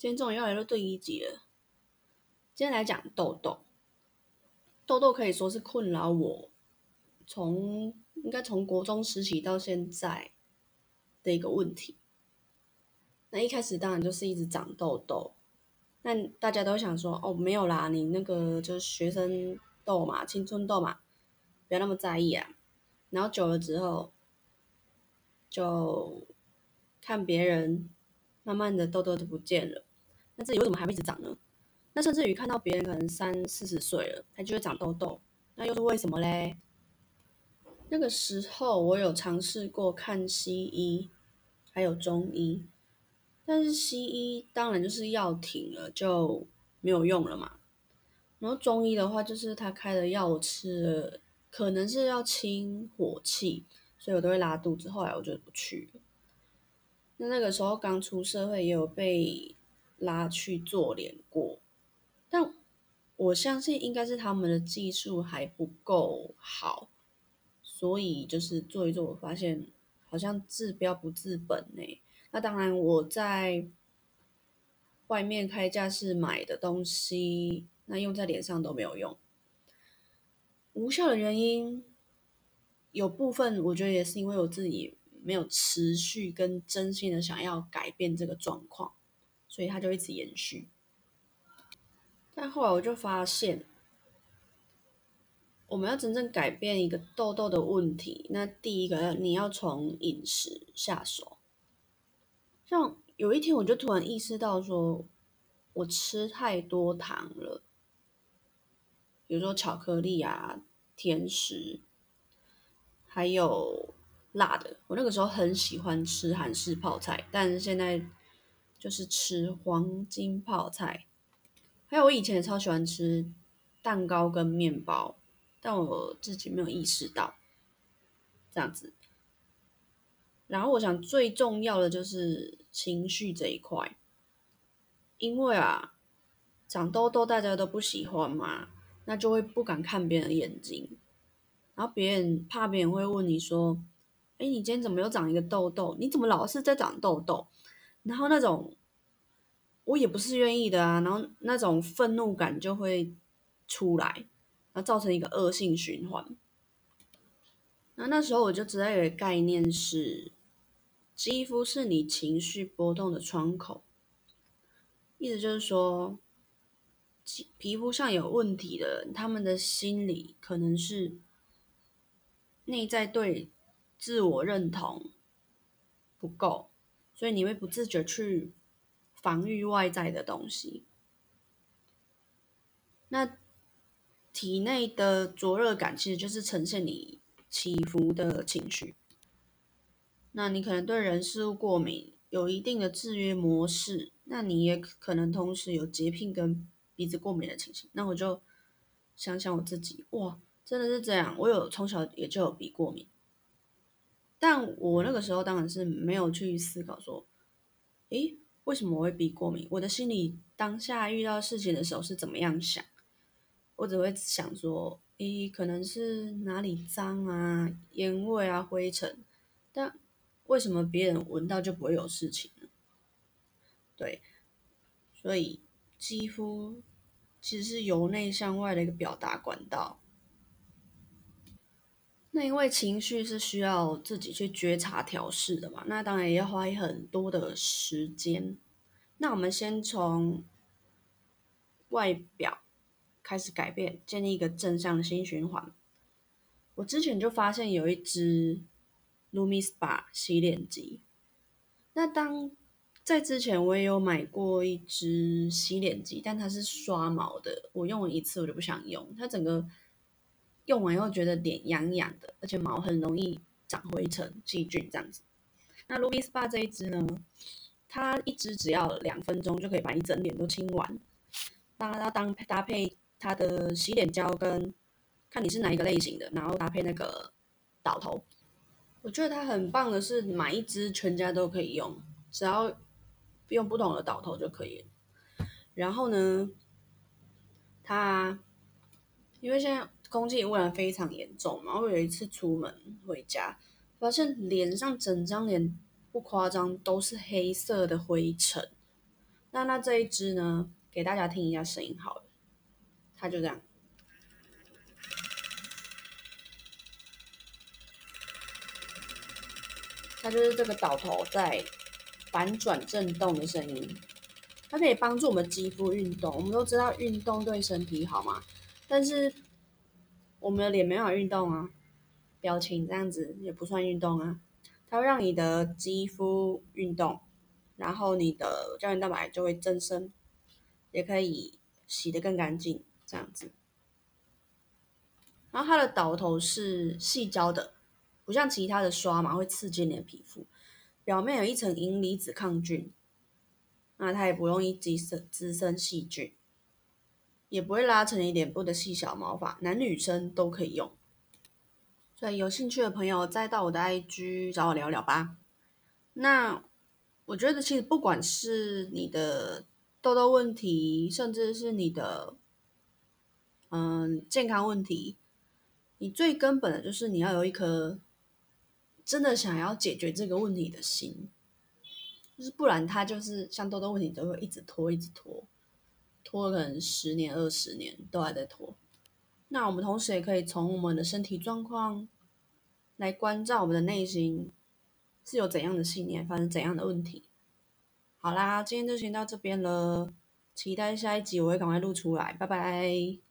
今天终于要来到第一集了。今天来讲痘痘，痘痘可以说是困扰我从应该从国中时期到现在的一个问题。那一开始当然就是一直长痘痘，那大家都想说哦没有啦，你那个就是学生痘嘛，青春痘嘛，不要那么在意啊。然后久了之后，就看别人慢慢的痘痘都不见了。那自己为什么还会一直长呢？那甚至于看到别人可能三四十岁了，他就会长痘痘，那又是为什么嘞？那个时候我有尝试过看西医，还有中医，但是西医当然就是药停了就没有用了嘛。然后中医的话，就是他开的药我吃了，可能是要清火气，所以我都会拉肚子。后来我就不去了。那那个时候刚出社会，也有被。拉去做脸过，但我相信应该是他们的技术还不够好，所以就是做一做，我发现好像治标不治本呢。那当然，我在外面开架式买的东西，那用在脸上都没有用。无效的原因有部分，我觉得也是因为我自己没有持续跟真心的想要改变这个状况。所以它就一直延续，但后来我就发现，我们要真正改变一个痘痘的问题，那第一个你要从饮食下手。像有一天我就突然意识到，说我吃太多糖了，比如说巧克力啊、甜食，还有辣的。我那个时候很喜欢吃韩式泡菜，但是现在。就是吃黄金泡菜，还有我以前也超喜欢吃蛋糕跟面包，但我自己没有意识到这样子。然后我想最重要的就是情绪这一块，因为啊长痘痘大家都不喜欢嘛，那就会不敢看别人的眼睛，然后别人怕别人会问你说：“哎，你今天怎么又长一个痘痘？你怎么老是在长痘痘？”然后那种，我也不是愿意的啊，然后那种愤怒感就会出来，然后造成一个恶性循环。那那时候我就知道有个概念是，肌肤是你情绪波动的窗口，意思就是说，皮肤上有问题的人，他们的心理可能是内在对自我认同不够。所以你会不自觉去防御外在的东西。那体内的灼热感其实就是呈现你起伏的情绪。那你可能对人事物过敏，有一定的制约模式。那你也可能同时有洁癖跟鼻子过敏的情形。那我就想想我自己，哇，真的是这样。我有从小也就有鼻过敏。但我那个时候当然是没有去思考说，诶，为什么我会鼻过敏？我的心里当下遇到事情的时候是怎么样想？我只会想说，诶，可能是哪里脏啊、烟味啊、灰尘。但为什么别人闻到就不会有事情呢？对，所以肌肤其实是由内向外的一个表达管道。那因为情绪是需要自己去觉察调试的嘛，那当然也要花很多的时间。那我们先从外表开始改变，建立一个正向的新循环。我之前就发现有一支 Lumi Spa 洗脸机，那当在之前我也有买过一支洗脸机，但它是刷毛的，我用了一次我就不想用，它整个。用完以后觉得脸痒痒的，而且毛很容易长灰尘、细菌这样子。那 Ruby Spa 这一支呢，它一支只要两分钟就可以把一整脸都清完。当然要当搭配它的洗脸胶跟看你是哪一个类型的，然后搭配那个导头。我觉得它很棒的是买一支全家都可以用，只要用不同的导头就可以。然后呢，它因为现在。空气污染非常严重嘛，我有一次出门回家，发现脸上整张脸不夸张都是黑色的灰尘，那那这一支呢，给大家听一下声音好了，它就这样，它就是这个导头在反转震动的声音，它可以帮助我们肌肤运动。我们都知道运动对身体好嘛，但是我们的脸没法运动啊，表情这样子也不算运动啊。它会让你的肌肤运动，然后你的胶原蛋白就会增生，也可以洗得更干净，这样子。然后它的导头是细胶的，不像其他的刷嘛会刺激你的皮肤，表面有一层银离子抗菌，那它也不容易滋生滋生细菌，也不会拉成你脸部的细小毛发，男女生都可以用。所以有兴趣的朋友再到我的 IG 找我聊聊吧。那我觉得其实不管是你的痘痘问题，甚至是你的嗯健康问题，你最根本的就是你要有一颗真的想要解决这个问题的心，就是不然它就是像痘痘问题都会一直拖，一直拖，拖了可能十年、二十年都还在拖。那我们同时也可以从我们的身体状况来关照我们的内心是有怎样的信念，发生怎样的问题。好啦，今天就先到这边了，期待下一集我会赶快录出来，拜拜。